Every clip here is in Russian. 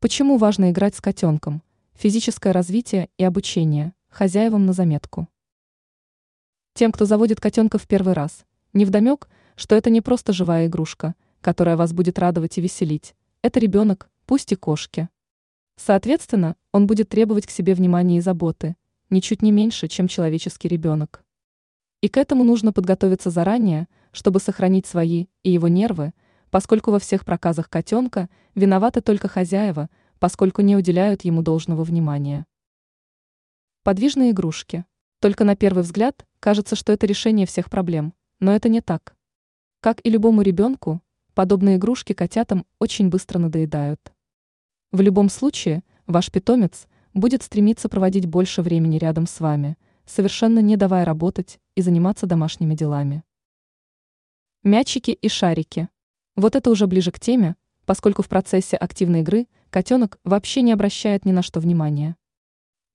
Почему важно играть с котенком? Физическое развитие и обучение. Хозяевам на заметку. Тем, кто заводит котенка в первый раз, невдомек, что это не просто живая игрушка, которая вас будет радовать и веселить. Это ребенок, пусть и кошки. Соответственно, он будет требовать к себе внимания и заботы, ничуть не меньше, чем человеческий ребенок. И к этому нужно подготовиться заранее, чтобы сохранить свои и его нервы, поскольку во всех проказах котенка виноваты только хозяева, поскольку не уделяют ему должного внимания. Подвижные игрушки. Только на первый взгляд кажется, что это решение всех проблем, но это не так. Как и любому ребенку, подобные игрушки котятам очень быстро надоедают. В любом случае, ваш питомец будет стремиться проводить больше времени рядом с вами, совершенно не давая работать и заниматься домашними делами. Мячики и шарики. Вот это уже ближе к теме, поскольку в процессе активной игры котенок вообще не обращает ни на что внимания.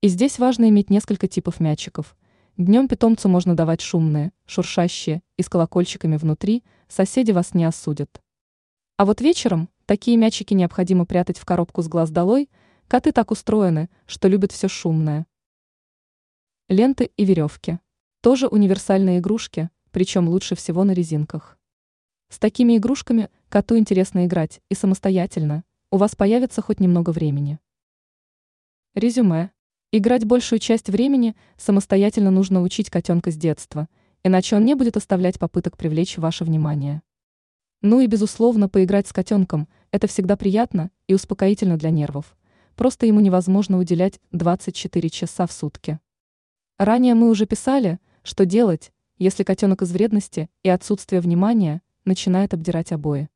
И здесь важно иметь несколько типов мячиков. Днем питомцу можно давать шумные, шуршащие и с колокольчиками внутри, соседи вас не осудят. А вот вечером такие мячики необходимо прятать в коробку с глаз долой, коты так устроены, что любят все шумное. Ленты и веревки. Тоже универсальные игрушки, причем лучше всего на резинках. С такими игрушками коту интересно играть и самостоятельно, у вас появится хоть немного времени. Резюме. Играть большую часть времени самостоятельно нужно учить котенка с детства, иначе он не будет оставлять попыток привлечь ваше внимание. Ну и, безусловно, поиграть с котенком – это всегда приятно и успокоительно для нервов. Просто ему невозможно уделять 24 часа в сутки. Ранее мы уже писали, что делать, если котенок из вредности и отсутствия внимания начинает обдирать обои.